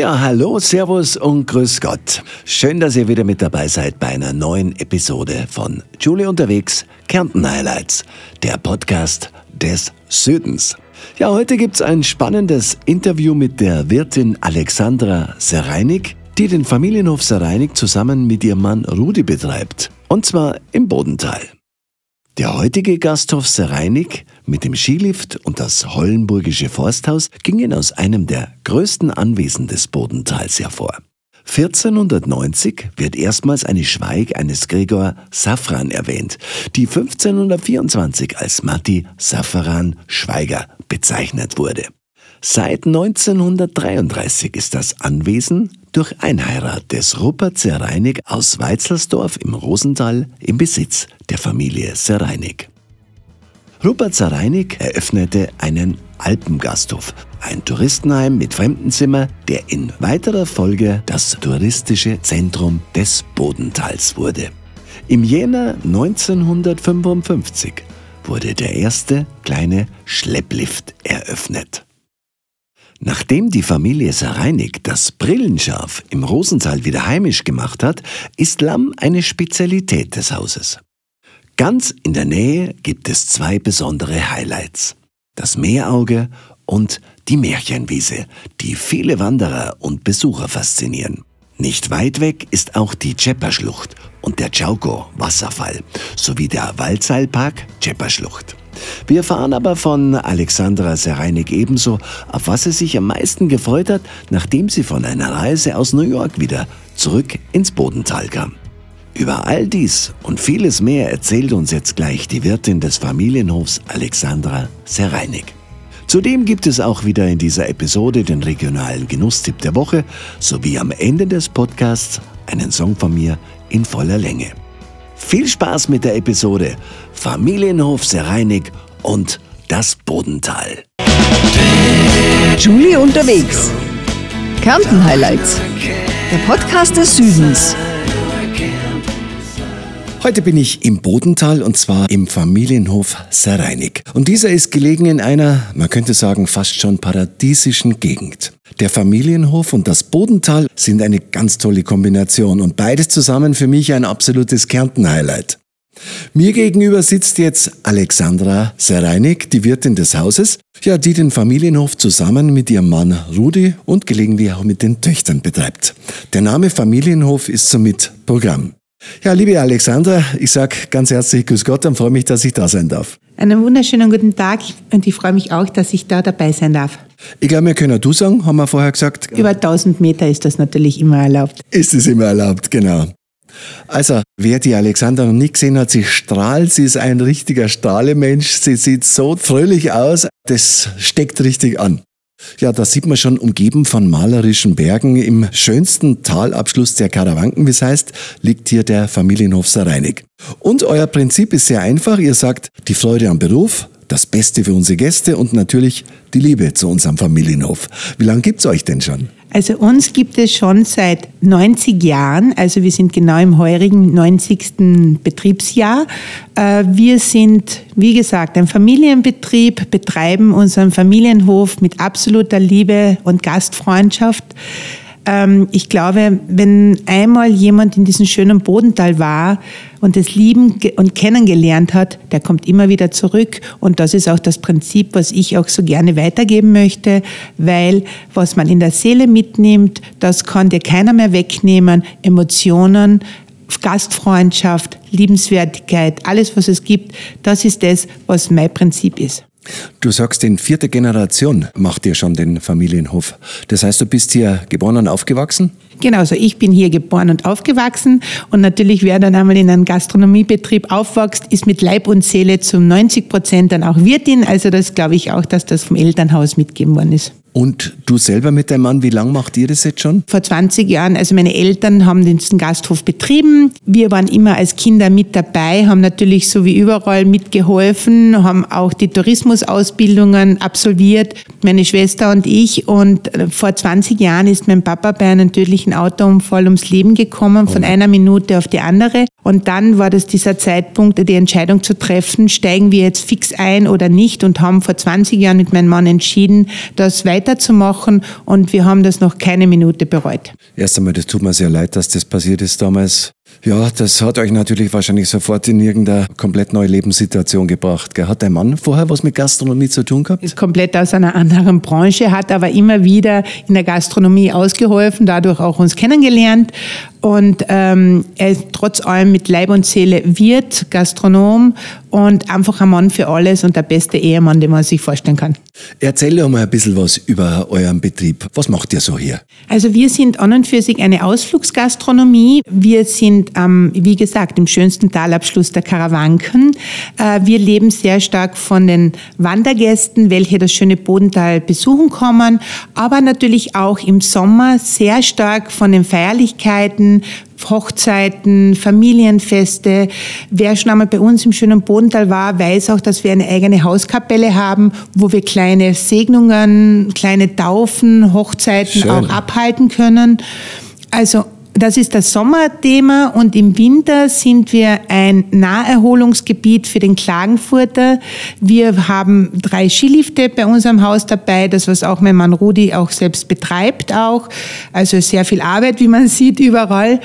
Ja, hallo, Servus und Grüß Gott. Schön, dass ihr wieder mit dabei seid bei einer neuen Episode von Julie unterwegs, Kärnten Highlights, der Podcast des Südens. Ja, heute gibt's ein spannendes Interview mit der Wirtin Alexandra Sereinig, die den Familienhof Sereinig zusammen mit ihrem Mann Rudi betreibt. Und zwar im Bodental. Der heutige Gasthof Sereinig mit dem Skilift und das Hollenburgische Forsthaus gingen aus einem der größten Anwesen des Bodentals hervor. 1490 wird erstmals eine Schweig eines Gregor Safran erwähnt, die 1524 als Matti Safran Schweiger bezeichnet wurde. Seit 1933 ist das Anwesen durch Einheirat des Rupert Sereinig aus Weizelsdorf im Rosental im Besitz der Familie Sereinig. Rupert Sereinig eröffnete einen Alpengasthof, ein Touristenheim mit Fremdenzimmer, der in weiterer Folge das touristische Zentrum des Bodentals wurde. Im Jänner 1955 wurde der erste kleine Schlepplift eröffnet. Nachdem die Familie Sareinig das Brillenschaf im Rosental wieder heimisch gemacht hat, ist Lamm eine Spezialität des Hauses. Ganz in der Nähe gibt es zwei besondere Highlights. Das Meerauge und die Märchenwiese, die viele Wanderer und Besucher faszinieren. Nicht weit weg ist auch die Tschepperschlucht und der Chauko-Wasserfall sowie der Waldseilpark Tschepperschlucht. Wir erfahren aber von Alexandra Sereinig ebenso, auf was sie sich am meisten gefreut hat, nachdem sie von einer Reise aus New York wieder zurück ins Bodental kam. Über all dies und vieles mehr erzählt uns jetzt gleich die Wirtin des Familienhofs Alexandra Sereinig. Zudem gibt es auch wieder in dieser Episode den regionalen Genusstipp der Woche sowie am Ende des Podcasts einen Song von mir in voller Länge. Viel Spaß mit der Episode Familienhof Sereinig und das Bodental. Julie unterwegs. Kärnten Highlights. Der Podcast des Südens. Heute bin ich im Bodental und zwar im Familienhof Sereinig. Und dieser ist gelegen in einer, man könnte sagen, fast schon paradiesischen Gegend. Der Familienhof und das Bodental sind eine ganz tolle Kombination und beides zusammen für mich ein absolutes Kärnten-Highlight. Mir gegenüber sitzt jetzt Alexandra Sereinig, die Wirtin des Hauses, ja, die den Familienhof zusammen mit ihrem Mann Rudi und gelegentlich auch mit den Töchtern betreibt. Der Name Familienhof ist somit Programm. Ja, liebe Alexandra, ich sage ganz herzlich Grüß Gott und freue mich, dass ich da sein darf. Einen wunderschönen guten Tag und ich freue mich auch, dass ich da dabei sein darf. Ich glaube, wir können du sagen, haben wir vorher gesagt. Über 1000 Meter ist das natürlich immer erlaubt. Ist es immer erlaubt, genau. Also, wer die Alexandra noch nicht gesehen hat, sie strahlt, sie ist ein richtiger Strahlemensch, sie sieht so fröhlich aus, das steckt richtig an. Ja, da sieht man schon umgeben von malerischen Bergen. Im schönsten Talabschluss der Karawanken, wie es heißt, liegt hier der Familienhof Sareinig. Und euer Prinzip ist sehr einfach. Ihr sagt, die Freude am Beruf, das Beste für unsere Gäste und natürlich die Liebe zu unserem Familienhof. Wie lange gibt's euch denn schon? Also uns gibt es schon seit 90 Jahren, also wir sind genau im heurigen 90. Betriebsjahr. Äh, wir sind, wie gesagt, ein Familienbetrieb, betreiben unseren Familienhof mit absoluter Liebe und Gastfreundschaft. Ähm, ich glaube, wenn einmal jemand in diesem schönen Bodental war und es lieben und kennengelernt hat, der kommt immer wieder zurück. Und das ist auch das Prinzip, was ich auch so gerne weitergeben möchte, weil was man in der Seele mitnimmt, das kann dir keiner mehr wegnehmen. Emotionen, Gastfreundschaft, Liebenswertigkeit, alles, was es gibt, das ist das, was mein Prinzip ist. Du sagst, in vierter Generation macht ihr schon den Familienhof. Das heißt, du bist hier geboren und aufgewachsen? Genau, also ich bin hier geboren und aufgewachsen und natürlich, wer dann einmal in einem Gastronomiebetrieb aufwächst, ist mit Leib und Seele zu 90 Prozent dann auch Wirtin. Also das glaube ich auch, dass das vom Elternhaus mitgegeben worden ist. Und du selber mit deinem Mann, wie lange macht ihr das jetzt schon? Vor 20 Jahren, also meine Eltern haben den Gasthof betrieben. Wir waren immer als Kinder mit dabei, haben natürlich so wie überall mitgeholfen, haben auch die Tourismusausbildungen absolviert, meine Schwester und ich. Und äh, vor 20 Jahren ist mein Papa bei einem tödlichen Autounfall ums Leben gekommen, von oh. einer Minute auf die andere. Und dann war das dieser Zeitpunkt, die Entscheidung zu treffen, steigen wir jetzt fix ein oder nicht und haben vor 20 Jahren mit meinem Mann entschieden, dass weil weiterzumachen und wir haben das noch keine Minute bereut. Erst einmal, das tut mir sehr leid, dass das passiert ist damals. Ja, das hat euch natürlich wahrscheinlich sofort in irgendeine komplett neue Lebenssituation gebracht. Gell? Hat dein Mann vorher was mit Gastronomie zu tun gehabt? Ist komplett aus einer anderen Branche, hat aber immer wieder in der Gastronomie ausgeholfen, dadurch auch uns kennengelernt. Und ähm, er ist trotz allem mit Leib und Seele Wirt, Gastronom und einfach ein Mann für alles und der beste Ehemann, den man sich vorstellen kann. Erzähl doch mal ein bisschen was über euren Betrieb. Was macht ihr so hier? Also wir sind an und für sich eine Ausflugsgastronomie. Wir sind, ähm, wie gesagt, im schönsten Talabschluss der Karawanken. Äh, wir leben sehr stark von den Wandergästen, welche das schöne Bodental besuchen kommen, aber natürlich auch im Sommer sehr stark von den Feierlichkeiten, Hochzeiten, Familienfeste. Wer schon einmal bei uns im schönen Bodental war, weiß auch, dass wir eine eigene Hauskapelle haben, wo wir kleine Segnungen, kleine Taufen, Hochzeiten Schön. auch abhalten können. Also das ist das Sommerthema und im Winter sind wir ein Naherholungsgebiet für den Klagenfurter. Wir haben drei Skilifte bei unserem Haus dabei, das was auch mein Mann Rudi auch selbst betreibt auch. Also sehr viel Arbeit, wie man sieht überall.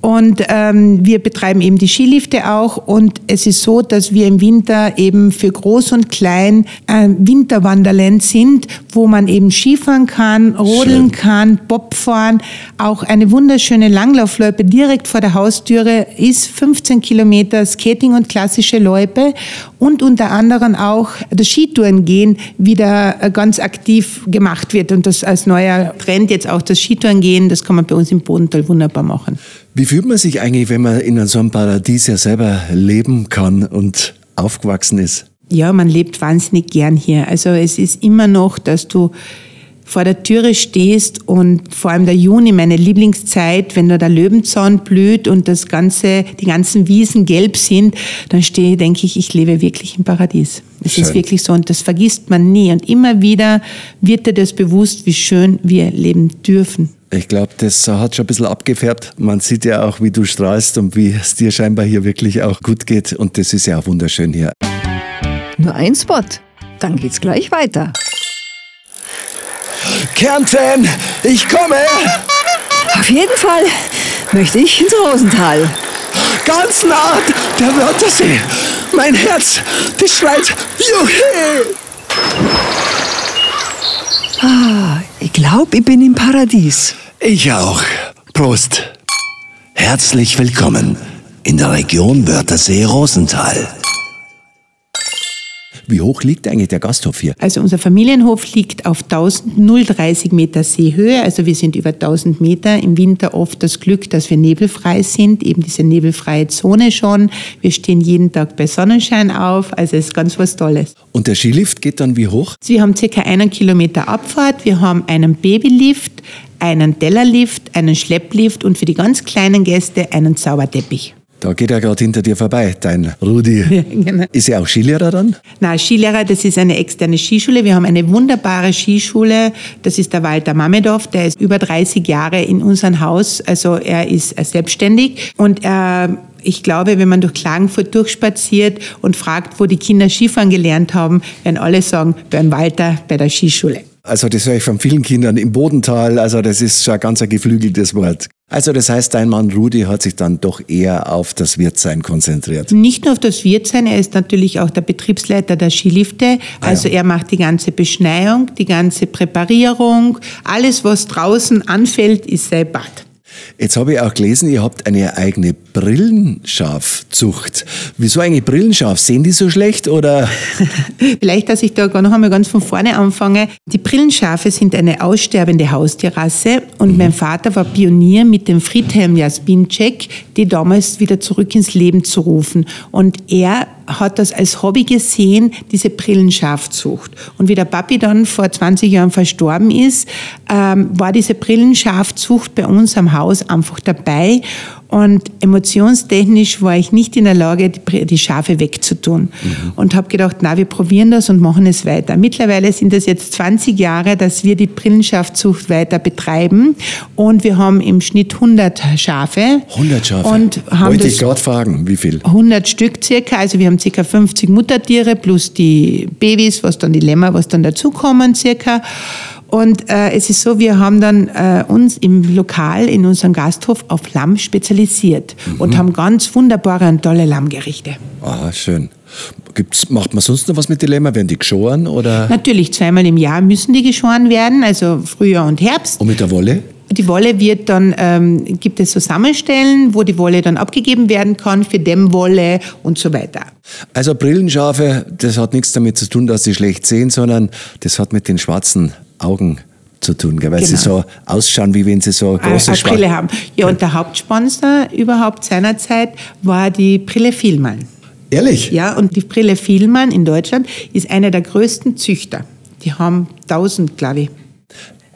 Und ähm, wir betreiben eben die Skilifte auch. Und es ist so, dass wir im Winter eben für Groß und Klein ein Winterwanderland sind, wo man eben Skifahren kann, rodeln Schön. kann, Bob fahren. Auch eine wunderschöne Langlaufloipe direkt vor der Haustüre ist 15 Kilometer Skating und klassische Loipe. Und unter anderem auch das Skitouren gehen wieder äh, ganz aktiv gemacht wird. Und das als neuer Trend jetzt auch das Skitouren gehen, das kann man bei uns im Bodental wunderbar machen. Wie fühlt man sich eigentlich, wenn man in so einem Paradies ja selber leben kann und aufgewachsen ist? Ja, man lebt wahnsinnig gern hier. Also es ist immer noch, dass du vor der Türe stehst und vor allem der Juni, meine Lieblingszeit, wenn da der Löwenzahn blüht und das ganze, die ganzen Wiesen gelb sind, dann stehe, denke ich, ich lebe wirklich im Paradies. Es Schön. ist wirklich so und das vergisst man nie. Und immer wieder wird dir das bewusst, wie schön wir leben dürfen. Ich glaube, das hat schon ein bisschen abgefärbt. Man sieht ja auch, wie du strahlst und wie es dir scheinbar hier wirklich auch gut geht. Und das ist ja auch wunderschön hier. Nur ein Spot. Dann geht's gleich weiter. Kärnten, ich komme! Auf jeden Fall möchte ich ins Rosental. Ganz nah der Wörthersee. Mein Herz, das schreit Juhe! Ich glaube, ich bin im Paradies. Ich auch. Prost. Herzlich willkommen in der Region Wörthersee-Rosenthal. Wie hoch liegt eigentlich der Gasthof hier? Also unser Familienhof liegt auf 1030 Meter Seehöhe, also wir sind über 1000 Meter. Im Winter oft das Glück, dass wir nebelfrei sind, eben diese nebelfreie Zone schon. Wir stehen jeden Tag bei Sonnenschein auf, also es ist ganz was Tolles. Und der Skilift geht dann wie hoch? Wir haben circa einen Kilometer Abfahrt, wir haben einen Babylift, einen Tellerlift, einen Schlepplift und für die ganz kleinen Gäste einen Zauberteppich. Da geht er gerade hinter dir vorbei, dein Rudi. genau. Ist er auch Skilehrer dann? Na, Skilehrer, das ist eine externe Skischule. Wir haben eine wunderbare Skischule. Das ist der Walter Mamedov. Der ist über 30 Jahre in unserem Haus. Also er ist selbstständig und er ich glaube, wenn man durch Klagenfurt durchspaziert und fragt, wo die Kinder Skifahren gelernt haben, werden alle sagen, beim Walter bei der Skischule. Also das höre ich von vielen Kindern im Bodental. Also das ist schon ein ganz ein geflügeltes Wort. Also das heißt, dein Mann Rudi hat sich dann doch eher auf das Wirtsein konzentriert. Nicht nur auf das Wirtsein, er ist natürlich auch der Betriebsleiter der Skilifte. Also er macht die ganze Beschneiung, die ganze Präparierung. Alles, was draußen anfällt, ist sein Bad. Jetzt habe ich auch gelesen, ihr habt eine eigene Brillenschafzucht. Wieso eigentlich Brillenschaf? Sehen die so schlecht oder? Vielleicht, dass ich da noch einmal ganz von vorne anfange. Die Brillenschafe sind eine aussterbende Haustierrasse und mein Vater war Pionier mit dem Friedhelm Jaspinczek, die damals wieder zurück ins Leben zu rufen. Und er hat das als Hobby gesehen, diese Brillenschafzucht. Und wie der Papi dann vor 20 Jahren verstorben ist, ähm, war diese Brillenschafzucht bei uns am Haus einfach dabei. Und emotionstechnisch war ich nicht in der Lage, die, Schafe wegzutun. Mhm. Und habe gedacht, na, wir probieren das und machen es weiter. Mittlerweile sind es jetzt 20 Jahre, dass wir die Brillenschafzucht weiter betreiben. Und wir haben im Schnitt 100 Schafe. 100 Schafe? Und haben Wollte ich gerade fragen, wie viel? 100 Stück circa. Also wir haben circa 50 Muttertiere plus die Babys, was dann die Lämmer, was dann dazukommen circa. Und äh, es ist so, wir haben dann äh, uns im Lokal, in unserem Gasthof, auf Lamm spezialisiert mhm. und haben ganz wunderbare und tolle Lammgerichte. Ah, schön. Gibt's, macht man sonst noch was mit Dilemma? Werden die geschoren? Oder? Natürlich, zweimal im Jahr müssen die geschoren werden, also Frühjahr und Herbst. Und mit der Wolle? Die Wolle wird dann, ähm, gibt es so Sammelstellen, wo die Wolle dann abgegeben werden kann für Dämmwolle und so weiter. Also Brillenschafe, das hat nichts damit zu tun, dass sie schlecht sehen, sondern das hat mit den schwarzen Augen zu tun, gell? weil genau. sie so ausschauen, wie wenn sie so große eine Brille haben. Ja, und der Hauptsponsor überhaupt seinerzeit war die Brille Vielmann. Ehrlich? Ja, und die Brille Vielmann in Deutschland ist einer der größten Züchter. Die haben 1000, glaube ich.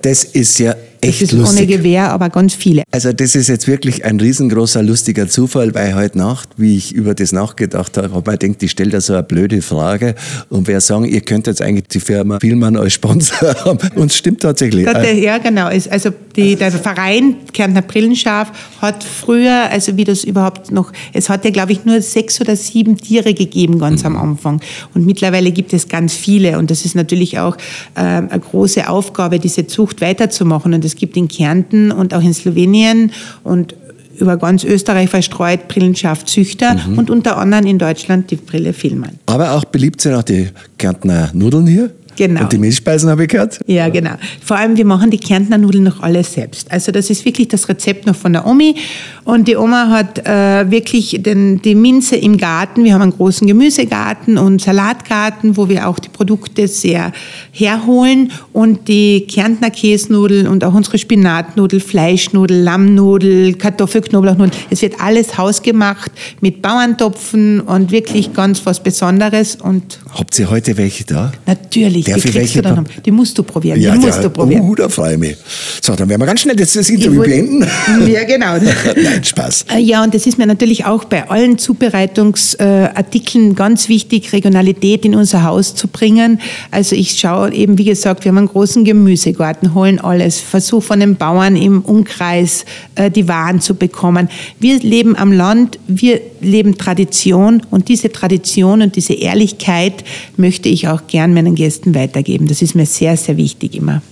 Das ist ja echt das ist lustig. ohne Gewehr, aber ganz viele. Also das ist jetzt wirklich ein riesengroßer, lustiger Zufall, weil heute Nacht, wie ich über das nachgedacht habe, habe ich gedacht, ich stelle da so eine blöde Frage und wer sagen, ihr könnt jetzt eigentlich die Firma Vielmann als Sponsor haben. Und es stimmt tatsächlich. Ja, genau. Also die, der Verein Kärntner Brillenschaf hat früher, also wie das überhaupt noch, es hat ja glaube ich nur sechs oder sieben Tiere gegeben ganz mhm. am Anfang. Und mittlerweile gibt es ganz viele und das ist natürlich auch äh, eine große Aufgabe, diese Zucht weiterzumachen. Und es gibt in Kärnten und auch in Slowenien und über ganz Österreich verstreut Brillenschaft-Züchter mhm. und unter anderem in Deutschland die Brille Filmann. Aber auch beliebt sind auch die Kärntner Nudeln hier? Genau. Und die Milchspeisen habe ich gehört? Ja, genau. Vor allem, wir machen die Kärntner Nudeln noch alles selbst. Also das ist wirklich das Rezept noch von der Omi. Und die Oma hat äh, wirklich den, die Minze im Garten. Wir haben einen großen Gemüsegarten und Salatgarten, wo wir auch die Produkte sehr herholen. Und die Kärntner Käsnudel und auch unsere Spinatnudel, Fleischnudel, Lammnudel, Kartoffelknoblauchnudel. Es wird alles hausgemacht mit Bauerntopfen und wirklich ganz was Besonderes. Und Habt ihr heute welche da? Natürlich. Darf die welche dann, die musst du probieren. Ja, die musst ja, du probieren. Uh, da freue ich mich. So, dann werden wir ganz schnell jetzt das Interview beenden. Ja, genau. Spaß. Äh, ja, und das ist mir natürlich auch bei allen Zubereitungsartikeln ganz wichtig, Regionalität in unser Haus zu bringen. Also ich schaue eben, wie gesagt, wir haben einen großen Gemüsegarten, holen alles, versuche von den Bauern im Umkreis äh, die Waren zu bekommen. Wir leben am Land, wir leben Tradition und diese Tradition und diese Ehrlichkeit möchte ich auch gern meinen Gästen weitergeben. Das ist mir sehr, sehr wichtig immer.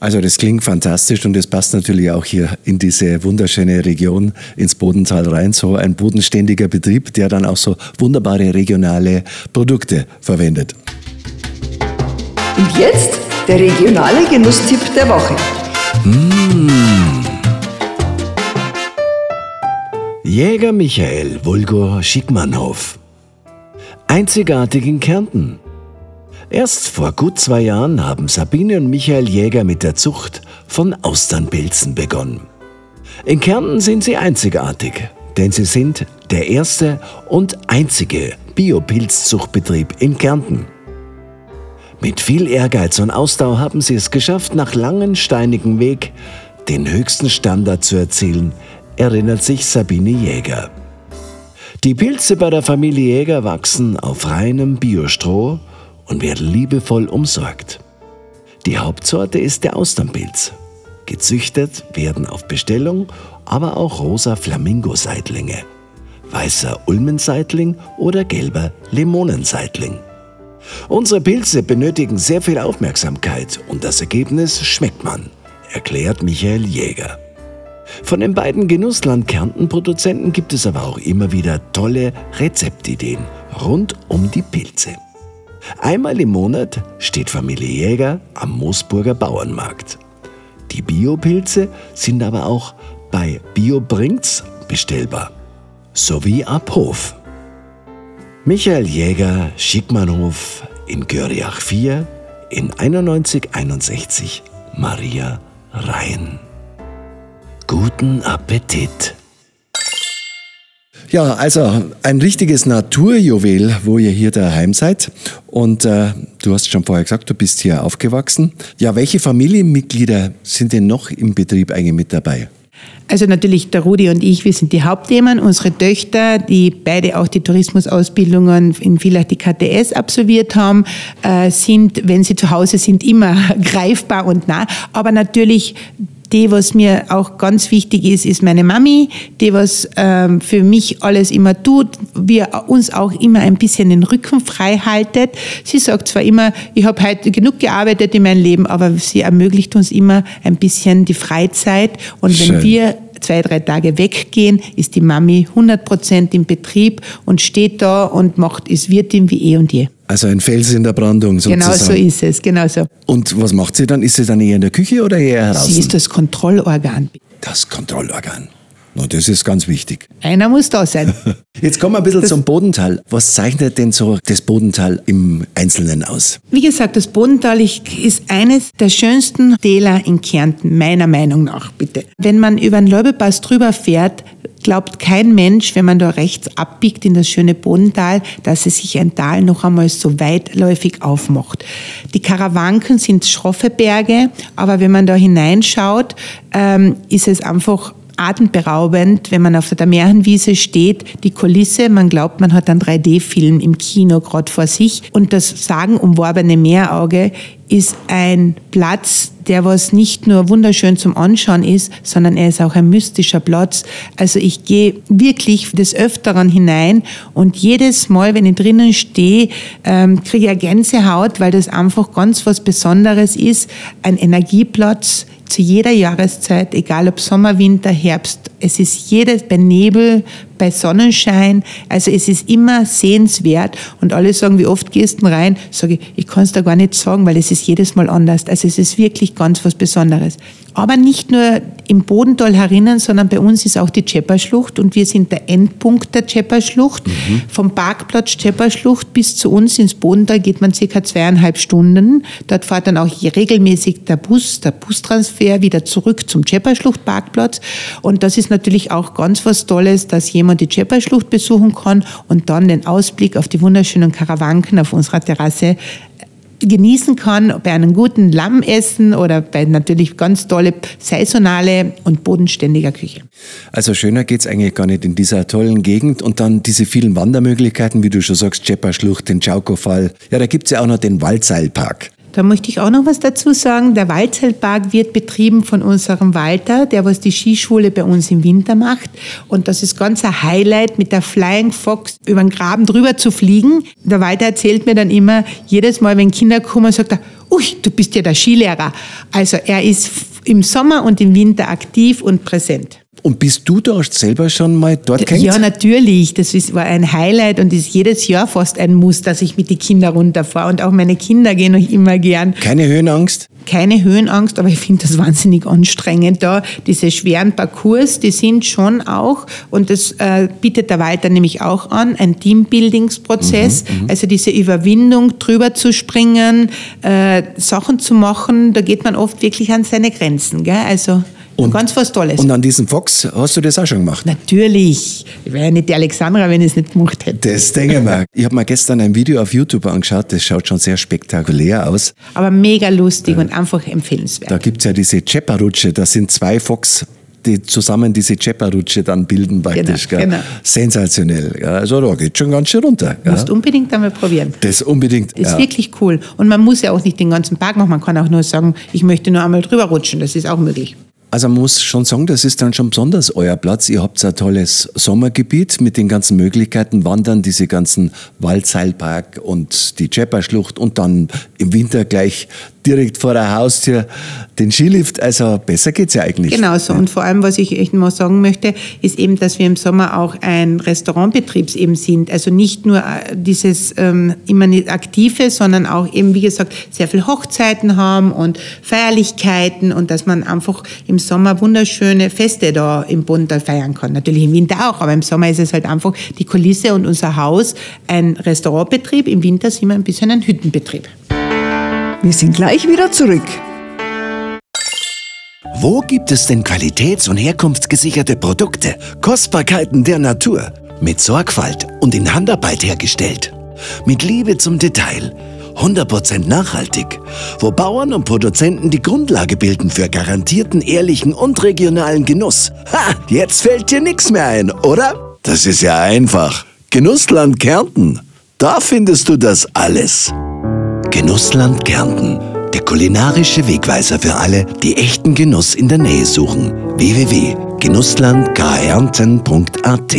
Also das klingt fantastisch und es passt natürlich auch hier in diese wunderschöne Region ins Bodental rein. So ein bodenständiger Betrieb, der dann auch so wunderbare regionale Produkte verwendet. Und jetzt der regionale Genusstipp der Woche. Mmh. Jäger Michael Vulgo Schickmannhof. Einzigartig in Kärnten. Erst vor gut zwei Jahren haben Sabine und Michael Jäger mit der Zucht von Austernpilzen begonnen. In Kärnten sind sie einzigartig, denn sie sind der erste und einzige Biopilzzuchtbetrieb in Kärnten. Mit viel Ehrgeiz und Ausdauer haben sie es geschafft, nach langem steinigen Weg den höchsten Standard zu erzielen, erinnert sich Sabine Jäger. Die Pilze bei der Familie Jäger wachsen auf reinem Biostroh und werden liebevoll umsorgt. Die Hauptsorte ist der Austernpilz. Gezüchtet werden auf Bestellung aber auch rosa Flamingo-Seitlinge, weißer Ulmenseitling oder gelber Limonenseitling. Unsere Pilze benötigen sehr viel Aufmerksamkeit und das Ergebnis schmeckt man, erklärt Michael Jäger. Von den beiden Genussland Kärnten-Produzenten gibt es aber auch immer wieder tolle Rezeptideen rund um die Pilze. Einmal im Monat steht Familie Jäger am Moosburger Bauernmarkt. Die Biopilze sind aber auch bei BioBrinks bestellbar, sowie ab Hof. Michael Jäger, Schickmannhof in Görriach 4 in 9161 Maria Rhein. Guten Appetit! Ja, also ein richtiges Naturjuwel, wo ihr hier daheim seid. Und äh, du hast schon vorher gesagt, du bist hier aufgewachsen. Ja, welche Familienmitglieder sind denn noch im Betrieb eigentlich mit dabei? Also natürlich der Rudi und ich, wir sind die Hauptthemen. Unsere Töchter, die beide auch die Tourismusausbildungen in vielleicht die KTS absolviert haben, äh, sind, wenn sie zu Hause sind, immer greifbar und nah. Aber natürlich Die, was mir auch ganz wichtig ist, ist meine Mami, die, was ähm, für mich alles immer tut, wir uns auch immer ein bisschen den Rücken frei haltet. Sie sagt zwar immer, ich habe heute genug gearbeitet in meinem Leben, aber sie ermöglicht uns immer ein bisschen die Freizeit. Und Schön. wenn wir zwei, drei Tage weggehen, ist die Mami 100 Prozent im Betrieb und steht da und macht, ist Wirtin wie eh und je. Also ein Fels in der Brandung sozusagen. Genau so ist es, genau so. Und was macht sie dann? Ist sie dann eher in der Küche oder eher draußen? Sie ist das Kontrollorgan. das Kontrollorgan. Na, das ist ganz wichtig. Einer muss da sein. Jetzt kommen wir ein bisschen zum Bodental. Was zeichnet denn so das Bodental im Einzelnen aus? Wie gesagt, das Bodental ist eines der schönsten Täler in Kärnten, meiner Meinung nach, bitte. Wenn man über den Leubepass drüber fährt, glaubt kein Mensch, wenn man da rechts abbiegt in das schöne Bodental, dass es sich ein Tal noch einmal so weitläufig aufmacht. Die Karawanken sind schroffe Berge, aber wenn man da hineinschaut, ähm, ist es einfach atemberaubend, wenn man auf der Märchenwiese steht, die Kulisse, man glaubt, man hat einen 3D-Film im Kino gerade vor sich. Und das sagenumworbene Meerauge ist ein Platz, der was nicht nur wunderschön zum Anschauen ist, sondern er ist auch ein mystischer Platz. Also ich gehe wirklich des Öfteren hinein und jedes Mal, wenn ich drinnen stehe, ähm, kriege ich eine Gänsehaut, weil das einfach ganz was Besonderes ist. Ein Energieplatz, zu jeder Jahreszeit, egal ob Sommer, Winter, Herbst. Es ist jedes bei Nebel, bei Sonnenschein. Also es ist immer sehenswert. Und alle sagen, wie oft gehst du rein? Sage ich, ich kann es da gar nicht sagen, weil es ist jedes Mal anders. Also es ist wirklich ganz was Besonderes. Aber nicht nur im Bodental herinnen, sondern bei uns ist auch die Tschepperschlucht und wir sind der Endpunkt der Tschepperschlucht. Mhm. Vom Parkplatz Tschepperschlucht bis zu uns ins Bodental geht man circa zweieinhalb Stunden. Dort fährt dann auch regelmäßig der Bus, der Bustransfer wieder zurück zum Tschepperschlucht-Parkplatz. Und das ist natürlich auch ganz was Tolles, dass jemand die Tschepperschlucht besuchen kann und dann den Ausblick auf die wunderschönen Karawanken auf unserer Terrasse genießen kann bei einem guten Lammessen oder bei natürlich ganz tolle saisonale und bodenständiger Küche. Also schöner geht's eigentlich gar nicht in dieser tollen Gegend und dann diese vielen Wandermöglichkeiten, wie du schon sagst, Schlucht, den Chaukofall. Ja, da gibt's ja auch noch den Waldseilpark. Da möchte ich auch noch was dazu sagen. Der Waldzeltpark wird betrieben von unserem Walter, der was die Skischule bei uns im Winter macht. Und das ist ganz ein Highlight, mit der Flying Fox über den Graben drüber zu fliegen. Der Walter erzählt mir dann immer, jedes Mal, wenn Kinder kommen, sagt er, ui, du bist ja der Skilehrer. Also er ist im Sommer und im Winter aktiv und präsent. Und bist du da selber schon mal dort kennt? Ja, natürlich. Das ist, war ein Highlight und ist jedes Jahr fast ein Muss, dass ich mit den Kindern runterfahre. Und auch meine Kinder gehen noch immer gern. Keine Höhenangst? Keine Höhenangst, aber ich finde das wahnsinnig anstrengend da. Diese schweren Parcours, die sind schon auch, und das äh, bietet der Walter nämlich auch an, ein Teambuildingsprozess. Mhm, mhm, also diese Überwindung, drüber zu springen, äh, Sachen zu machen, da geht man oft wirklich an seine Grenzen. Gell? Also und, Ganz was Tolles. Und an diesem Fox hast du das auch schon gemacht? Natürlich. Ich wäre ja nicht die Alexandra, wenn ich es nicht gemacht hätte. Das denke ich mir. Ich habe mir gestern ein Video auf YouTube angeschaut, das schaut schon sehr spektakulär aus. Aber mega lustig ja. und einfach empfehlenswert. Da gibt es ja diese Cheppa-Rutsche, das sind zwei Fox die zusammen diese Cheppa-Rutsche dann bilden praktisch. Genau, genau. Sensationell. Also da geht schon ganz schön runter. Du musst unbedingt einmal probieren. Das unbedingt. Das ist ja. wirklich cool. Und man muss ja auch nicht den ganzen Park machen. Man kann auch nur sagen, ich möchte nur einmal drüber rutschen. Das ist auch möglich. Also man muss schon sagen, das ist dann schon besonders euer Platz. Ihr habt ein tolles Sommergebiet mit den ganzen Möglichkeiten, Wandern, diese ganzen Waldseilpark und die Chepper-Schlucht und dann im Winter gleich direkt vor der Haustür den Skilift. Also besser geht es ja eigentlich. Genau so. Und vor allem, was ich echt mal sagen möchte, ist eben, dass wir im Sommer auch ein Restaurantbetrieb eben sind. Also nicht nur äh, dieses ähm, immer nicht aktive, sondern auch eben, wie gesagt, sehr viele Hochzeiten haben und Feierlichkeiten und dass man einfach im Sommer wunderschöne Feste da im Buntal feiern kann. Natürlich im Winter auch, aber im Sommer ist es halt einfach die Kulisse und unser Haus ein Restaurantbetrieb. Im Winter sind wir ein bisschen ein Hüttenbetrieb. Wir sind gleich wieder zurück. Wo gibt es denn qualitäts- und herkunftsgesicherte Produkte, Kostbarkeiten der Natur, mit Sorgfalt und in Handarbeit hergestellt, mit Liebe zum Detail, 100% nachhaltig, wo Bauern und Produzenten die Grundlage bilden für garantierten, ehrlichen und regionalen Genuss? Ha, jetzt fällt dir nichts mehr ein, oder? Das ist ja einfach. Genussland Kärnten. Da findest du das alles. Genussland Kärnten. Der kulinarische Wegweiser für alle, die echten Genuss in der Nähe suchen. www.genusslandgarernten.at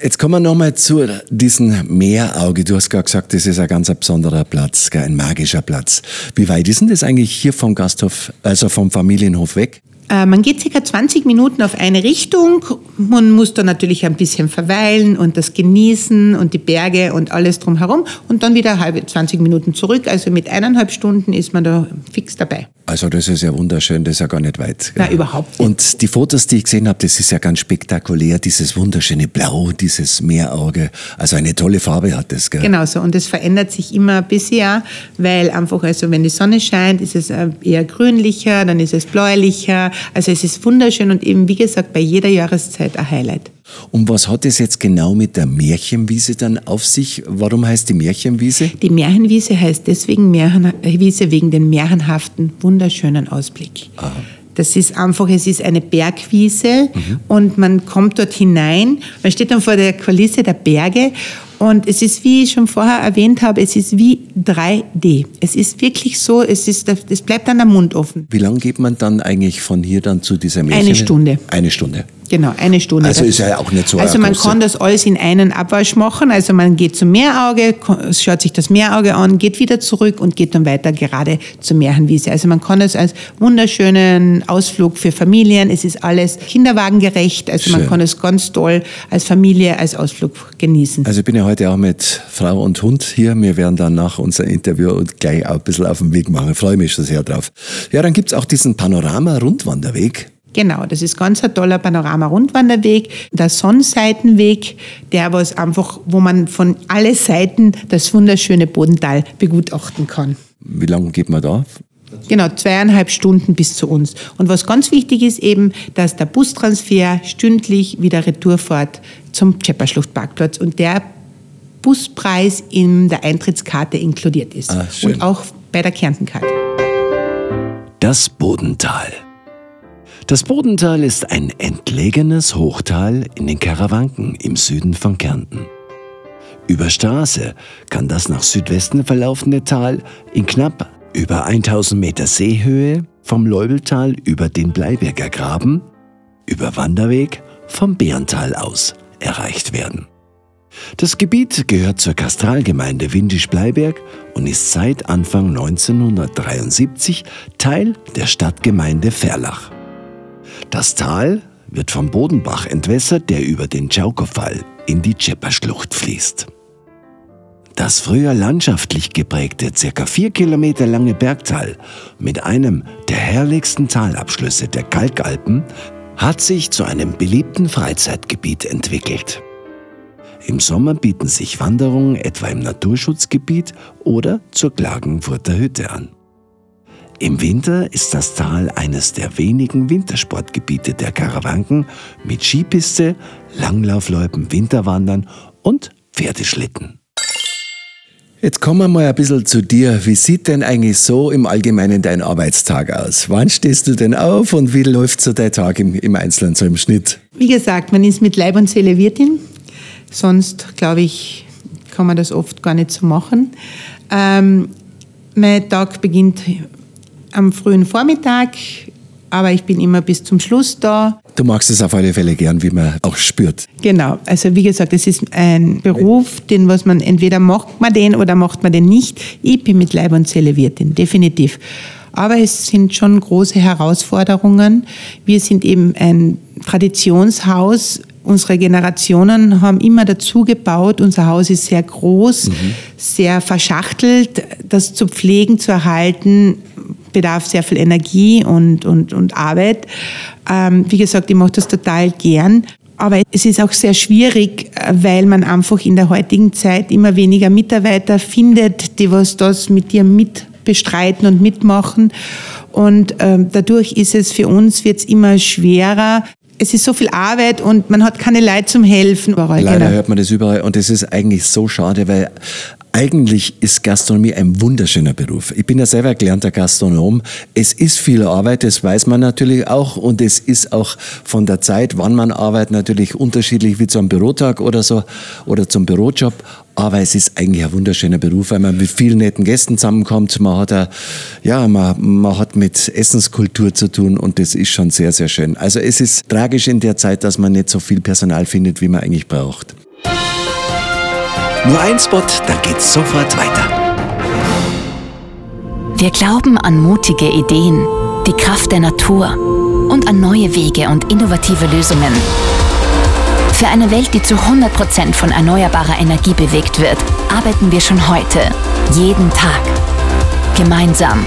Jetzt kommen wir nochmal zu diesem Meerauge. Du hast gerade gesagt, das ist ein ganz besonderer Platz, ein magischer Platz. Wie weit ist denn das eigentlich hier vom Gasthof, also vom Familienhof weg? Äh, man geht circa 20 Minuten auf eine Richtung. Man muss da natürlich ein bisschen verweilen und das genießen und die Berge und alles drumherum und dann wieder halbe 20 Minuten zurück. Also mit eineinhalb Stunden ist man da fix dabei. Also das ist ja wunderschön, das ist ja gar nicht weit. Nein, überhaupt nicht. Und die Fotos, die ich gesehen habe, das ist ja ganz spektakulär, dieses wunderschöne Blau, dieses Meerauge. Also eine tolle Farbe hat das. Gell? Genau so und es verändert sich immer bisher, weil einfach, also wenn die Sonne scheint, ist es äh, eher grünlicher, dann ist es bläulicher. Also es ist wunderschön und eben, wie gesagt, bei jeder Jahreszeit ein Highlight. Und was hat es jetzt genau mit der Märchenwiese dann auf sich? Warum heißt die Märchenwiese? Die Märchenwiese heißt deswegen Märchenwiese wegen dem märchenhaften, wunderschönen Ausblick. Aha. Das ist einfach, es ist eine Bergwiese mhm. und man kommt dort hinein. Man steht dann vor der Kulisse der Berge und es ist, wie ich schon vorher erwähnt habe, es ist wie 3D. Es ist wirklich so, es, ist, es bleibt dann der Mund offen. Wie lange geht man dann eigentlich von hier dann zu dieser Märchen? Eine Stunde. Eine Stunde. Genau, eine Stunde. Also ist ja auch nicht so Also man große. kann das alles in einen Abwasch machen. Also man geht zum Meerauge, schaut sich das Meerauge an, geht wieder zurück und geht dann weiter gerade zur Märchenwiese. Also man kann das als wunderschönen Ausflug für Familien. Es ist alles kinderwagengerecht. Also Schön. man kann es ganz toll als Familie, als Ausflug genießen. Also ich bin ja heute auch mit Frau und Hund hier. Wir werden dann nach unserem Interview gleich auch ein bisschen auf den Weg machen. Ich freue mich schon sehr drauf. Ja, dann gibt es auch diesen Panorama-Rundwanderweg. Genau, das ist ganz ein toller Panorama-Rundwanderweg. Der Sonnenseitenweg, der was einfach, wo man von alle Seiten das wunderschöne Bodental begutachten kann. Wie lange geht man da? Genau, zweieinhalb Stunden bis zu uns. Und was ganz wichtig ist eben, dass der Bustransfer stündlich wieder Retour fährt zum Tschepperschluchtparkplatz und der Buspreis in der Eintrittskarte inkludiert ist. Ah, und auch bei der Kärntenkarte. Das Bodental. Das Bodental ist ein entlegenes Hochtal in den Karawanken im Süden von Kärnten. Über Straße kann das nach Südwesten verlaufende Tal in knapp über 1000 Meter Seehöhe vom Leubeltal über den Bleiberger Graben über Wanderweg vom Bärental aus erreicht werden. Das Gebiet gehört zur Kastralgemeinde Windisch-Bleiberg und ist seit Anfang 1973 Teil der Stadtgemeinde Verlach. Das Tal wird vom Bodenbach entwässert, der über den Tschaukowal in die Tschepperschlucht fließt. Das früher landschaftlich geprägte, circa vier Kilometer lange Bergtal mit einem der herrlichsten Talabschlüsse der Kalkalpen hat sich zu einem beliebten Freizeitgebiet entwickelt. Im Sommer bieten sich Wanderungen etwa im Naturschutzgebiet oder zur Klagenfurter Hütte an. Im Winter ist das Tal eines der wenigen Wintersportgebiete der Karawanken mit Skipiste, Langlaufläupen, Winterwandern und Pferdeschlitten. Jetzt kommen wir mal ein bisschen zu dir. Wie sieht denn eigentlich so im Allgemeinen dein Arbeitstag aus? Wann stehst du denn auf und wie läuft so dein Tag im, im Einzelnen, so im Schnitt? Wie gesagt, man ist mit Leib und Seele Wirtin. Sonst, glaube ich, kann man das oft gar nicht so machen. Ähm, mein Tag beginnt am frühen Vormittag, aber ich bin immer bis zum Schluss da. Du magst es auf alle Fälle gern, wie man auch spürt. Genau. Also wie gesagt, es ist ein Beruf, den was man entweder macht man den oder macht man den nicht. Ich bin mit Leib und Seele Wirtin, definitiv. Aber es sind schon große Herausforderungen. Wir sind eben ein Traditionshaus. Unsere Generationen haben immer dazu gebaut. Unser Haus ist sehr groß, mhm. sehr verschachtelt. Das zu pflegen, zu erhalten, bedarf sehr viel Energie und, und, und Arbeit. Ähm, wie gesagt, ich mache das total gern. Aber es ist auch sehr schwierig, weil man einfach in der heutigen Zeit immer weniger Mitarbeiter findet, die was das mit dir mitbestreiten und mitmachen. Und ähm, dadurch ist es für uns wird's immer schwerer, es ist so viel Arbeit und man hat keine Leute zum Helfen. Leider genau. hört man das überall und das ist eigentlich so schade, weil Eigentlich ist Gastronomie ein wunderschöner Beruf. Ich bin ja selber gelernter Gastronom. Es ist viel Arbeit, das weiß man natürlich auch. Und es ist auch von der Zeit, wann man arbeitet, natürlich unterschiedlich wie zum Bürotag oder so oder zum Bürojob. Aber es ist eigentlich ein wunderschöner Beruf, weil man mit vielen netten Gästen zusammenkommt. Man hat, a, ja, man, man hat mit Essenskultur zu tun und das ist schon sehr, sehr schön. Also es ist tragisch in der Zeit, dass man nicht so viel Personal findet, wie man eigentlich braucht. Nur ein Spot, dann geht's sofort weiter. Wir glauben an mutige Ideen, die Kraft der Natur und an neue Wege und innovative Lösungen. Für eine Welt, die zu 100% von erneuerbarer Energie bewegt wird, arbeiten wir schon heute, jeden Tag. Gemeinsam,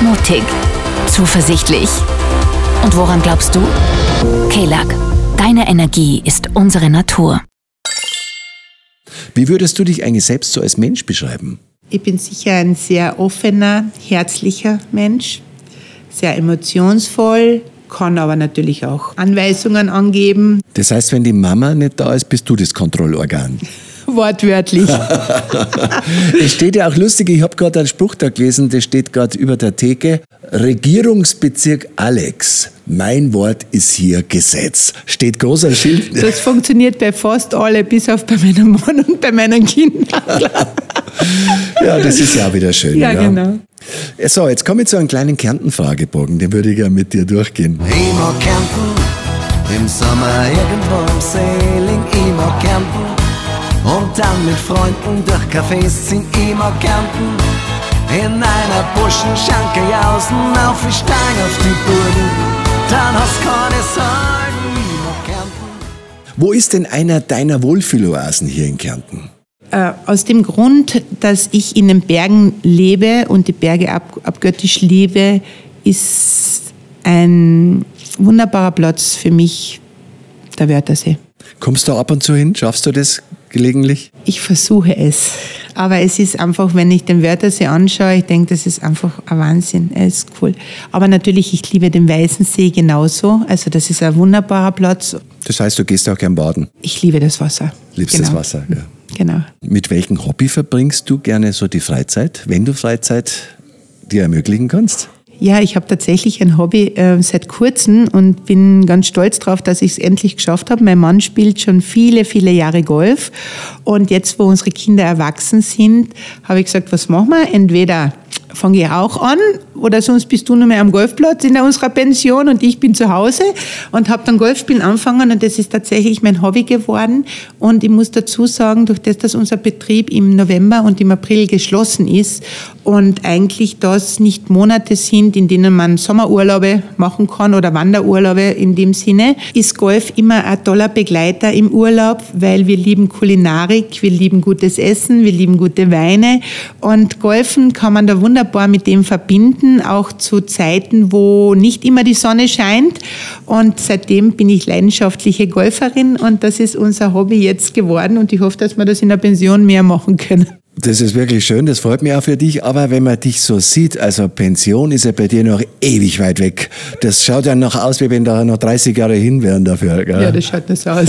mutig, zuversichtlich. Und woran glaubst du? KELAG, deine Energie ist unsere Natur. Wie würdest du dich eigentlich selbst so als Mensch beschreiben? Ich bin sicher ein sehr offener, herzlicher Mensch, sehr emotionsvoll, kann aber natürlich auch Anweisungen angeben. Das heißt, wenn die Mama nicht da ist, bist du das Kontrollorgan. Wortwörtlich. es steht ja auch lustig, ich habe gerade einen Spruch da gelesen, der steht gerade über der Theke. Regierungsbezirk Alex, mein Wort ist hier Gesetz. Steht großer Schild. Das funktioniert bei fast alle, bis auf bei meinem Mann und bei meinen Kindern. ja, das ist ja auch wieder schön. Ja, ja. genau. So, jetzt komme ich zu einem kleinen Kärnten-Fragebogen, den würde ich gerne mit dir durchgehen. Ich mag Kärnten, im Sommer irgendwo im Sailing, ich mag Kärnten. Und dann mit Freunden durch Cafés ziehen, mag Kärnten. In einer Buschenschanke jausen, auf die Stein auf die Burgen, dann hast keine Sorgen, mag Kärnten. Wo ist denn einer deiner Wohlfühloasen hier in Kärnten? Äh, aus dem Grund, dass ich in den Bergen lebe und die Berge ab, abgöttisch liebe, ist ein wunderbarer Platz für mich der Wörthersee. Kommst du ab und zu hin? Schaffst du das gelegentlich? Ich versuche es. Aber es ist einfach, wenn ich den Wörthersee anschaue, ich denke, das ist einfach ein Wahnsinn. Er ist cool. Aber natürlich, ich liebe den Weißensee genauso. Also das ist ein wunderbarer Platz. Das heißt, du gehst auch gern baden? Ich liebe das Wasser. Liebst genau. das Wasser, ja. Genau. Mit welchem Hobby verbringst du gerne so die Freizeit, wenn du Freizeit dir ermöglichen kannst? Ja, ich habe tatsächlich ein Hobby äh, seit kurzem und bin ganz stolz darauf, dass ich es endlich geschafft habe. Mein Mann spielt schon viele, viele Jahre Golf und jetzt, wo unsere Kinder erwachsen sind, habe ich gesagt, was machen wir? Entweder fange ich auch an. Oder sonst bist du nur mehr am Golfplatz in unserer Pension und ich bin zu Hause und habe dann Golfspielen angefangen und das ist tatsächlich mein Hobby geworden. Und ich muss dazu sagen, durch das, dass unser Betrieb im November und im April geschlossen ist und eigentlich das nicht Monate sind, in denen man Sommerurlaube machen kann oder Wanderurlaube in dem Sinne, ist Golf immer ein toller Begleiter im Urlaub, weil wir lieben Kulinarik, wir lieben gutes Essen, wir lieben gute Weine. Und Golfen kann man da wunderbar wunderbar mit dem verbinden, auch zu Zeiten, wo nicht immer die Sonne scheint. Und seitdem bin ich leidenschaftliche Golferin und das ist unser Hobby jetzt geworden und ich hoffe, dass wir das in der Pension mehr machen können. Das ist wirklich schön, das freut mich auch für dich. Aber wenn man dich so sieht, also Pension ist ja bei dir noch ewig weit weg. Das schaut ja noch aus, wie wenn da noch 30 Jahre hin wären dafür. Gell? Ja, das schaut nicht so aus.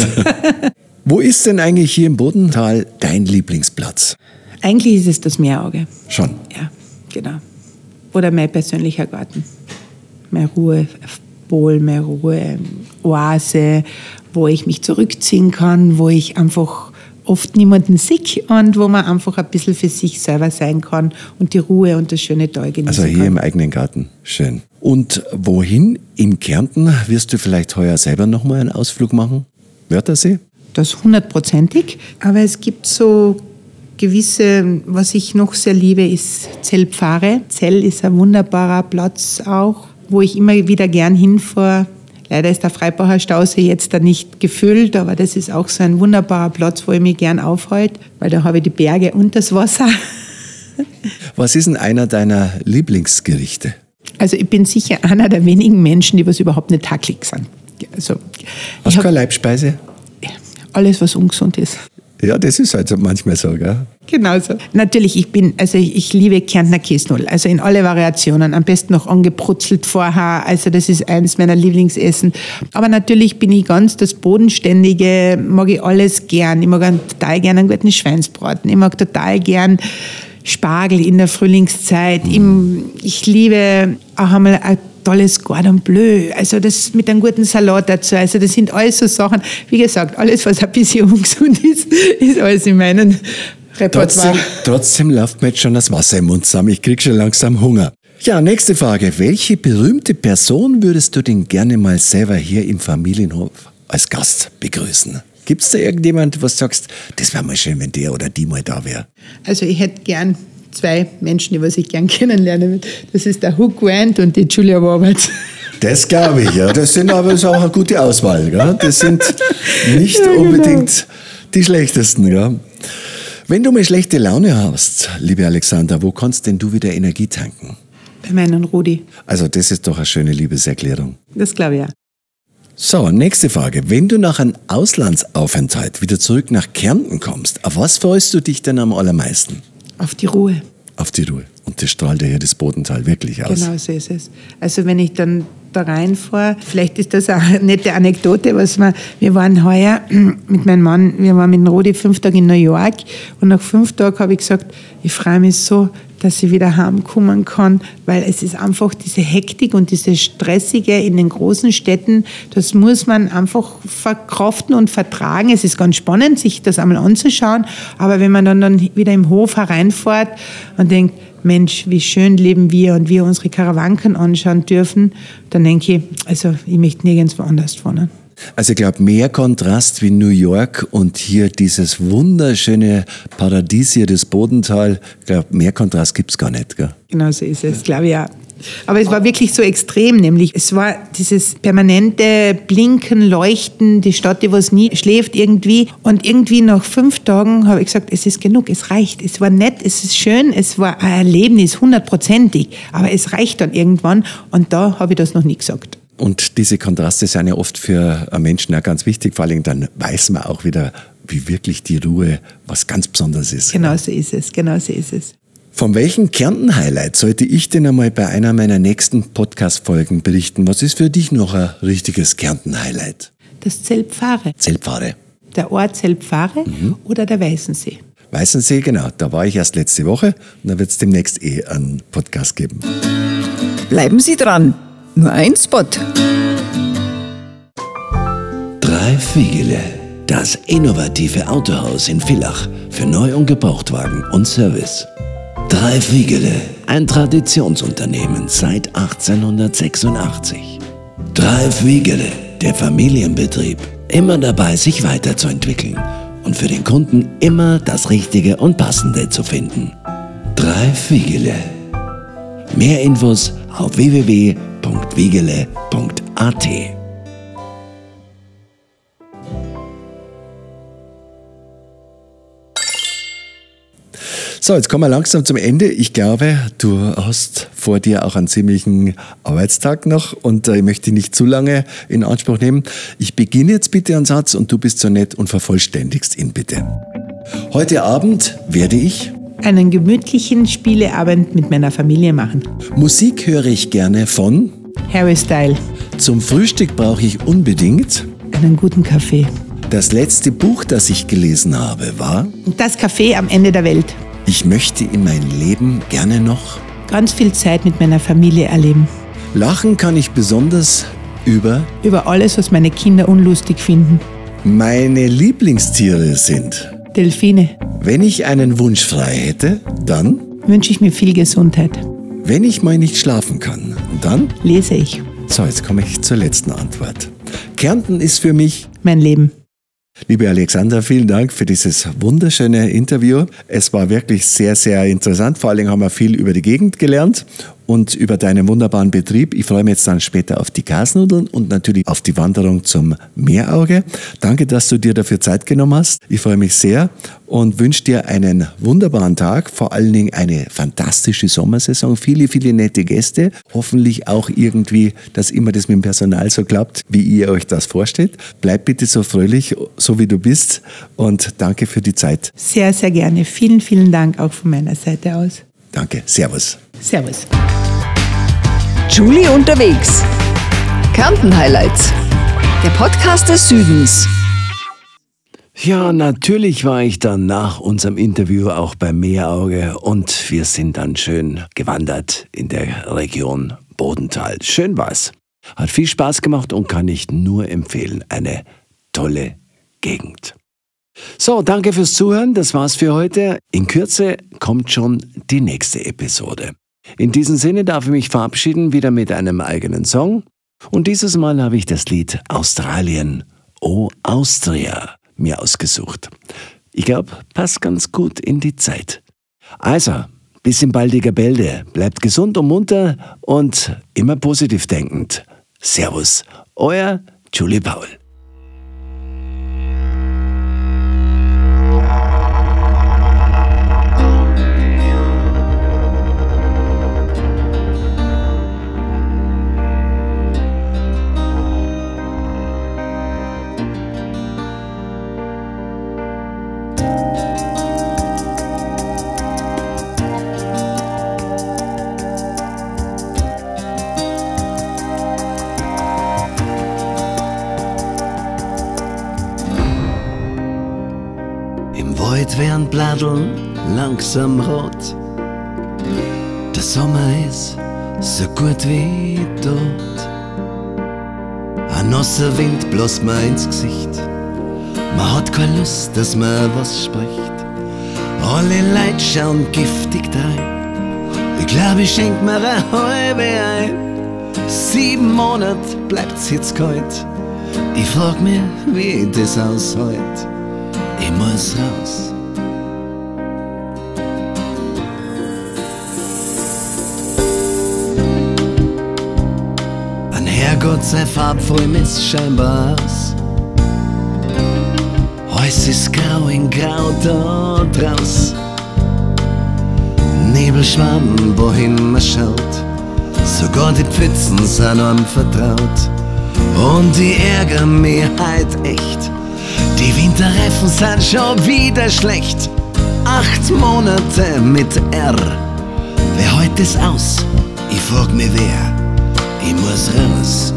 Wo ist denn eigentlich hier im Bodental dein Lieblingsplatz? Eigentlich ist es das Meerauge. Schon. Ja genau. Oder mein persönlicher Garten. Mehr Ruhe, Pol, mehr Ruhe, Oase, wo ich mich zurückziehen kann, wo ich einfach oft niemanden sehe und wo man einfach ein bisschen für sich selber sein kann und die Ruhe und das schöne Tal genießen Also hier kann. im eigenen Garten. Schön. Und wohin in Kärnten wirst du vielleicht heuer selber nochmal einen Ausflug machen? Wörthersee? Das hundertprozentig. Aber es gibt so gewisse, was ich noch sehr liebe, ist Zellpfarre. Zell ist ein wunderbarer Platz auch, wo ich immer wieder gern hinfahre. Leider ist der Freibacher Stausee jetzt da nicht gefüllt, aber das ist auch so ein wunderbarer Platz, wo ich mich gern aufhalte, weil da habe ich die Berge und das Wasser. Was ist denn einer deiner Lieblingsgerichte? Also ich bin sicher einer der wenigen Menschen, die was überhaupt nicht hacklig sind. Also, Hast du keine Leibspeise? alles, was ungesund ist. Ja, das ist halt manchmal so, gell? Genauso. Natürlich, ich bin, also ich, ich liebe Kärntner Käsnull, also in alle Variationen, am besten noch angebrutzelt vorher, also das ist eines meiner Lieblingsessen. Aber natürlich bin ich ganz das Bodenständige, mag ich alles gern. Ich mag total gern einen guten Schweinsbraten, ich mag total gern Spargel in der Frühlingszeit. Mhm. Ich, ich liebe auch einmal ein tolles Cordon Bleu, also das mit einem guten Salat dazu. Also das sind alles so Sachen, wie gesagt, alles, was ein bisschen ungesund ist, ist alles in meinen Repertoire. Trotzdem, trotzdem läuft mir jetzt schon das Wasser im Mund zusammen. Ich krieg schon langsam Hunger. Ja, nächste Frage. Welche berühmte Person würdest du denn gerne mal selber hier im Familienhof als Gast begrüßen? Gibt es da irgendjemand, was sagst, das wäre mal schön, wenn der oder die mal da wäre? Also ich hätte gern zwei Menschen, die was ich gern kennenlernen will. Das ist der Hugh Grant und die Julia Roberts. Das glaube ich, ja. Das sind aber auch eine gute Auswahl. Gell? Das sind nicht ja, genau. unbedingt die schlechtesten. Gell? Wenn du mal schlechte Laune hast, liebe Alexander, wo kannst denn du wieder Energie tanken? Bei meinem Rudi. Also das ist doch eine schöne Liebeserklärung. Das glaube ich ja. So, nächste Frage. Wenn du nach einem Auslandsaufenthalt wieder zurück nach Kärnten kommst, auf was freust du dich denn am allermeisten? Auf die Ruhe. Auf die Ruhe. Und das strahlt ja hier das Bodental wirklich aus. Genau so ist es. Also wenn ich dann da reinfahre, vielleicht ist das auch eine nette Anekdote, was wir, wir waren heuer mit meinem Mann, wir waren mit dem Rodi fünf Tage in New York und nach fünf Tagen habe ich gesagt, ich freue mich so, dass ich wieder heimkommen kann, weil es ist einfach diese Hektik und diese Stressige in den großen Städten, das muss man einfach verkraften und vertragen. Es ist ganz spannend, sich das einmal anzuschauen, aber wenn man dann, dann wieder im Hof hereinfährt und denkt, Mensch, wie schön leben wir und wir unsere Karawanken anschauen dürfen, dann denke ich, also ich möchte nirgends woanders wohnen. Also ich glaube, mehr Kontrast wie New York und hier dieses wunderschöne Paradies hier, das Bodental, ich glaube, mehr Kontrast gibt es gar nicht. Gell? Genau so ist es, glaube ich ja. Aber es war wirklich so extrem, nämlich es war dieses permanente Blinken, Leuchten, die Stadt, die was nie schläft irgendwie. Und irgendwie nach fünf Tagen habe ich gesagt, es ist genug, es reicht. Es war nett, es ist schön, es war ein Erlebnis, hundertprozentig. Aber es reicht dann irgendwann und da habe ich das noch nie gesagt. Und diese Kontraste sind ja oft für Menschen auch ganz wichtig. Vor allem dann weiß man auch wieder, wie wirklich die Ruhe was ganz Besonderes ist. Genau so ist es, genau so ist es. Von welchen Kärnten-Highlight sollte ich denn einmal bei einer meiner nächsten Podcast-Folgen berichten? Was ist für dich noch ein richtiges Kärnten-Highlight? Das Zeltpfarre. Zeltpfarre. Der Ort Zeltpfarre mhm. oder der Weißensee. Weißensee, genau. Da war ich erst letzte Woche und da wird es demnächst eh einen Podcast geben. Bleiben Sie dran. Nur ein Spot. Drei Fiegele. Das innovative Autohaus in Villach für Neu- und Gebrauchtwagen und Service. Drei Fiegele, ein Traditionsunternehmen seit 1886. Drei Fiegele, der Familienbetrieb, immer dabei, sich weiterzuentwickeln und für den Kunden immer das Richtige und Passende zu finden. Drei Fiegele. Mehr Infos auf www.wiegele.at. So, jetzt kommen wir langsam zum Ende. Ich glaube, du hast vor dir auch einen ziemlichen Arbeitstag noch und äh, ich möchte nicht zu lange in Anspruch nehmen. Ich beginne jetzt bitte einen Satz und du bist so nett und vervollständigst ihn bitte. Heute Abend werde ich einen gemütlichen Spieleabend mit meiner Familie machen. Musik höre ich gerne von Harry Style. Zum Frühstück brauche ich unbedingt einen guten Kaffee. Das letzte Buch, das ich gelesen habe, war Das Café am Ende der Welt. Ich möchte in meinem Leben gerne noch ganz viel Zeit mit meiner Familie erleben. Lachen kann ich besonders über über alles, was meine Kinder unlustig finden. Meine Lieblingstiere sind Delfine. Wenn ich einen Wunsch frei hätte, dann wünsche ich mir viel Gesundheit. Wenn ich mal nicht schlafen kann, dann lese ich. So, jetzt komme ich zur letzten Antwort. Kärnten ist für mich mein Leben. Liebe Alexander, vielen Dank für dieses wunderschöne Interview. Es war wirklich sehr, sehr interessant. Vor allem haben wir viel über die Gegend gelernt und über deinen wunderbaren Betrieb. Ich freue mich jetzt dann später auf die Kasnudeln und natürlich auf die Wanderung zum Meerauge. Danke, dass du dir dafür Zeit genommen hast. Ich freue mich sehr und wünsche dir einen wunderbaren Tag, vor allen Dingen eine fantastische Sommersaison, viele, viele nette Gäste, hoffentlich auch irgendwie, dass immer das mit dem Personal so klappt, wie ihr euch das vorstellt. Bleib bitte so fröhlich, so wie du bist und danke für die Zeit. Sehr, sehr gerne. Vielen, vielen Dank auch von meiner Seite aus. Danke. Servus. Servus. Julie unterwegs. Kärnten Highlights. Der Podcast des Südens. Ja, natürlich war ich dann nach unserem Interview auch beim Meerauge und wir sind dann schön gewandert in der Region Bodental. Schön war's. Hat viel Spaß gemacht und kann ich nur empfehlen. Eine tolle Gegend. So, danke fürs Zuhören. Das war's für heute. In Kürze kommt schon die nächste Episode. In diesem Sinne darf ich mich verabschieden, wieder mit einem eigenen Song. Und dieses Mal habe ich das Lied Australien, Oh Austria, mir ausgesucht. Ich glaube, passt ganz gut in die Zeit. Also, bis in baldiger Bälde. Bleibt gesund und munter und immer positiv denkend. Servus, euer Julie Paul. Langsam rot. Der Sommer ist so gut wie tot. Ein nasser Wind bloß mir ins Gesicht. Man hat keine Lust, dass man was spricht. Alle Leute schauen giftig drein. Ich glaub, ich schenk mir eine halbe ein. Sieben Monate bleibt's jetzt kalt. Ich frag mich, wie das aushält. Ich muss raus. Sei farbvoll misst scheinbar aus. Alles ist grau in grau da draus. Nebelschwamm, wohin man schaut. Sogar die Pfützen sind einem vertraut. Und ich ärger mich halt echt. Die Winterreifen sind schon wieder schlecht. Acht Monate mit R. Wer hält es aus? Ich frag mich wer. Ich muss raus.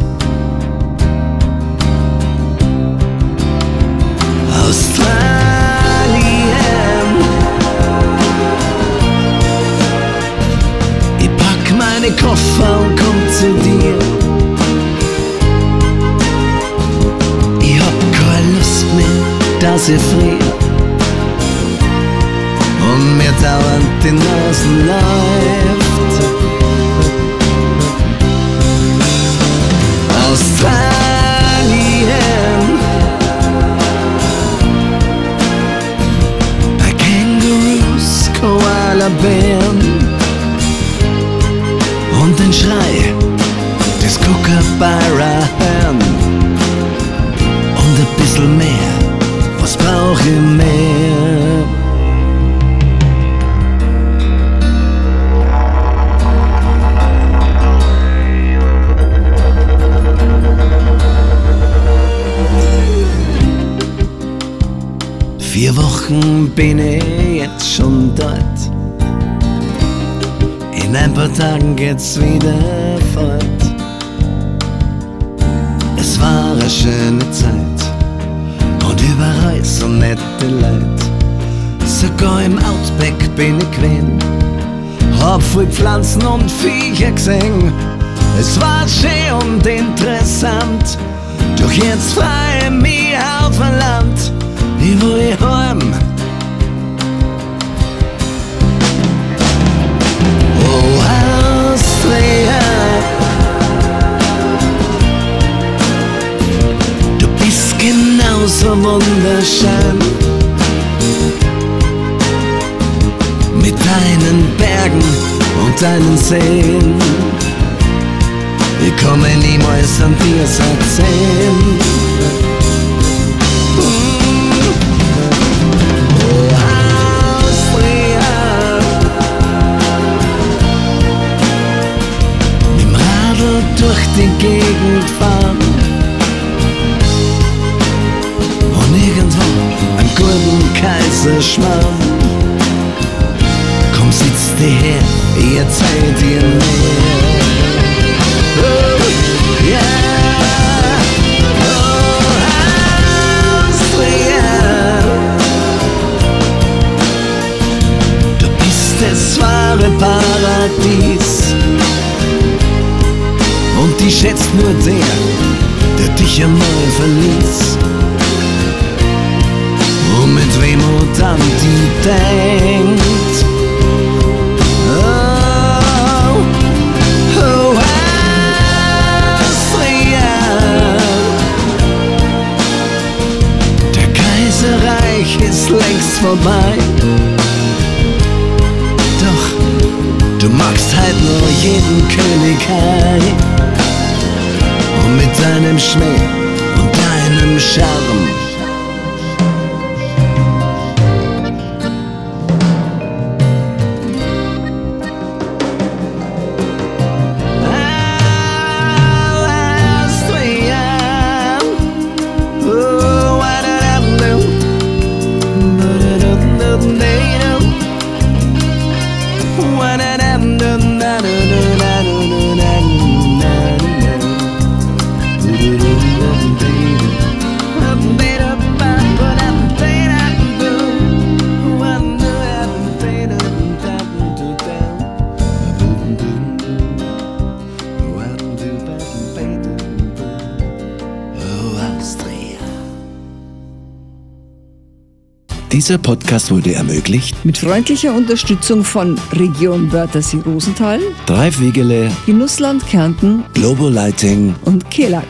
Koffer und komm zu dir. Ich hab keine Lust mehr, dass ich frier. Und mir dauernd die Nasen läuft. Australien. Pflanzen und Viecher gesehen. Es war schön und interessant. Doch jetzt freu ich mich auf ein Land. Ich will heim. Oh, Austria. Du bist genauso wunderschön. Mit deinen Bergen und deinen Sehen. Ich komme niemals an dir's erzählen. Oh, Austria. Dem Radl durch die Gegend fahren. Und irgendwo am guten Kaiserschmarrn. Komm, sitz dir her, ihr Zeit ihr mehr. Oh, yeah. Oh, Austria. Du bist das wahre Paradies. Und die schätzt nur der, der dich einmal verließ. Und mit Wehmut an die denkt. Vorbei. Doch du magst halt nur jeden Königreich. Und mit deinem Schmäh und deinem Charme. Dieser Podcast wurde ermöglicht Mit freundlicher Unterstützung von Region Wörthersee-Rosenthal, Dreif Wegele, Genussland Kärnten Global Lighting und Kelak.